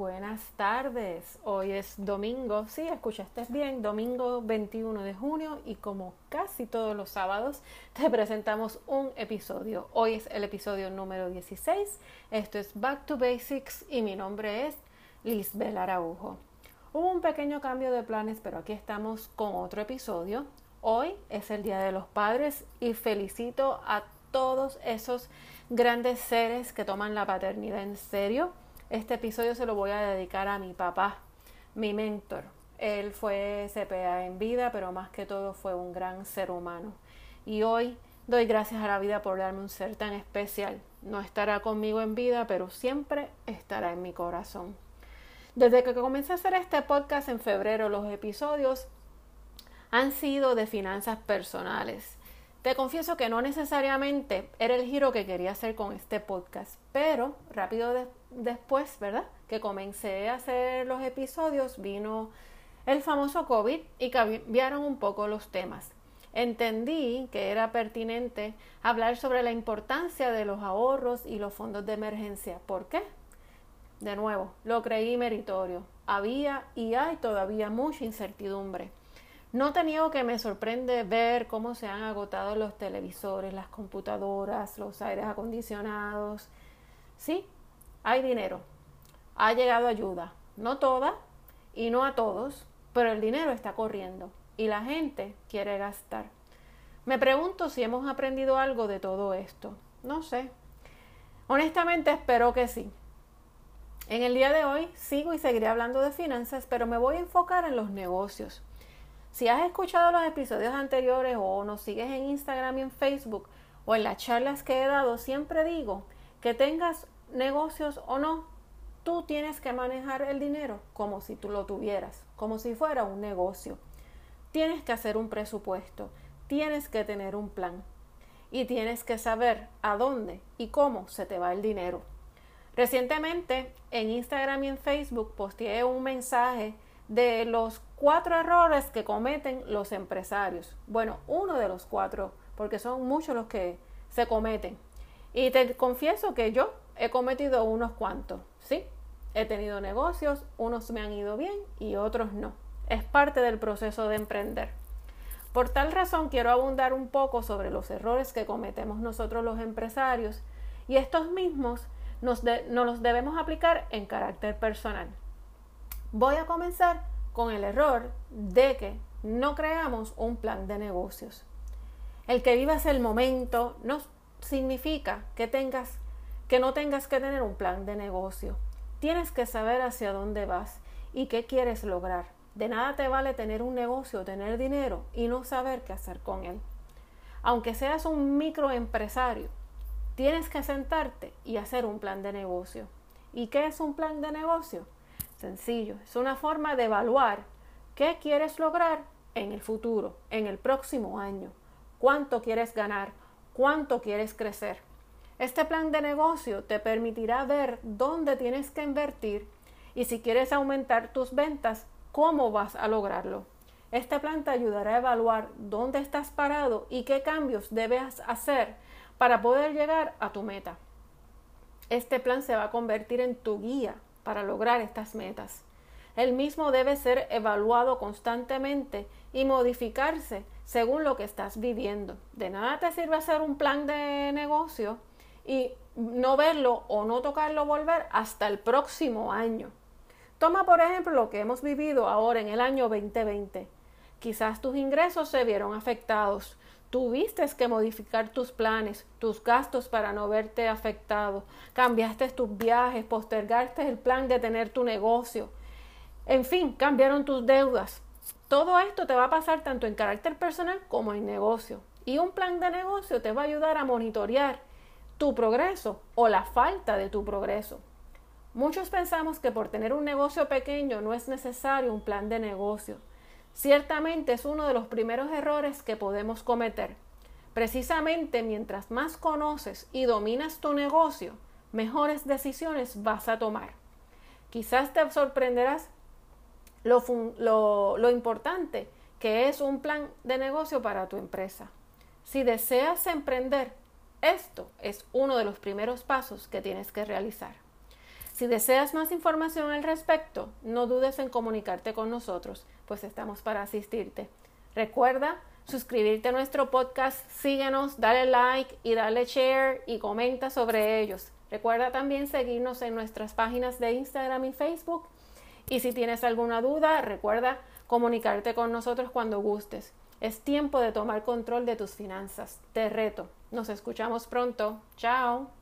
buenas tardes. Hoy es domingo, sí, escuchaste bien, domingo 21 de junio y como casi todos los sábados te presentamos un episodio. Hoy es el episodio número 16. Esto es Back to Basics y mi nombre es Lisbel Araujo. Hubo un pequeño cambio de planes, pero aquí estamos con otro episodio. Hoy es el Día de los Padres y felicito a todos esos grandes seres que toman la paternidad en serio este episodio se lo voy a dedicar a mi papá, mi mentor. Él fue CPA en vida, pero más que todo fue un gran ser humano. Y hoy doy gracias a la vida por darme un ser tan especial. No estará conmigo en vida, pero siempre estará en mi corazón. Desde que comencé a hacer este podcast en febrero, los episodios han sido de finanzas personales. Te confieso que no necesariamente era el giro que quería hacer con este podcast, pero rápido después, ¿verdad? Que comencé a hacer los episodios, vino el famoso COVID y cambiaron un poco los temas. Entendí que era pertinente hablar sobre la importancia de los ahorros y los fondos de emergencia. ¿Por qué? De nuevo, lo creí meritorio. Había y hay todavía mucha incertidumbre. No te niego que me sorprende ver cómo se han agotado los televisores, las computadoras, los aires acondicionados. Sí, hay dinero. Ha llegado ayuda. No toda y no a todos, pero el dinero está corriendo y la gente quiere gastar. Me pregunto si hemos aprendido algo de todo esto. No sé. Honestamente espero que sí. En el día de hoy sigo y seguiré hablando de finanzas, pero me voy a enfocar en los negocios. Si has escuchado los episodios anteriores o nos sigues en Instagram y en Facebook o en las charlas que he dado, siempre digo que tengas negocios o no, tú tienes que manejar el dinero como si tú lo tuvieras, como si fuera un negocio. Tienes que hacer un presupuesto, tienes que tener un plan y tienes que saber a dónde y cómo se te va el dinero. Recientemente en Instagram y en Facebook posteé un mensaje de los cuatro errores que cometen los empresarios. Bueno, uno de los cuatro, porque son muchos los que se cometen. Y te confieso que yo he cometido unos cuantos, ¿sí? He tenido negocios, unos me han ido bien y otros no. Es parte del proceso de emprender. Por tal razón quiero abundar un poco sobre los errores que cometemos nosotros los empresarios y estos mismos nos, nos los debemos aplicar en carácter personal. Voy a comenzar con el error de que no creamos un plan de negocios. El que vivas el momento no significa que tengas que no tengas que tener un plan de negocio. Tienes que saber hacia dónde vas y qué quieres lograr. De nada te vale tener un negocio, tener dinero y no saber qué hacer con él. Aunque seas un microempresario, tienes que sentarte y hacer un plan de negocio. ¿Y qué es un plan de negocio? Sencillo, es una forma de evaluar qué quieres lograr en el futuro, en el próximo año, cuánto quieres ganar, cuánto quieres crecer. Este plan de negocio te permitirá ver dónde tienes que invertir y si quieres aumentar tus ventas, cómo vas a lograrlo. Este plan te ayudará a evaluar dónde estás parado y qué cambios debes hacer para poder llegar a tu meta. Este plan se va a convertir en tu guía para lograr estas metas. El mismo debe ser evaluado constantemente y modificarse según lo que estás viviendo. De nada te sirve hacer un plan de negocio y no verlo o no tocarlo volver hasta el próximo año. Toma por ejemplo lo que hemos vivido ahora en el año 2020. Quizás tus ingresos se vieron afectados, Tuviste que modificar tus planes, tus gastos para no verte afectado. Cambiaste tus viajes, postergaste el plan de tener tu negocio. En fin, cambiaron tus deudas. Todo esto te va a pasar tanto en carácter personal como en negocio. Y un plan de negocio te va a ayudar a monitorear tu progreso o la falta de tu progreso. Muchos pensamos que por tener un negocio pequeño no es necesario un plan de negocio. Ciertamente es uno de los primeros errores que podemos cometer. Precisamente mientras más conoces y dominas tu negocio, mejores decisiones vas a tomar. Quizás te sorprenderás lo, importante que es un plan de negocio para tu empresa. Si deseas emprender, esto es uno de los primeros pasos que tienes que realizar. Si deseas más información al respecto, no dudes en comunicarte con nosotros, pues estamos para asistirte. Recuerda suscribirte a nuestro podcast, síguenos, dale like y dale share y comenta sobre ellos. Recuerda también seguirnos en nuestras páginas de Instagram y Facebook. Y si tienes alguna duda, recuerda comunicarte con nosotros cuando gustes. Es tiempo de tomar control de tus finanzas. Te reto. Nos escuchamos pronto. Chao.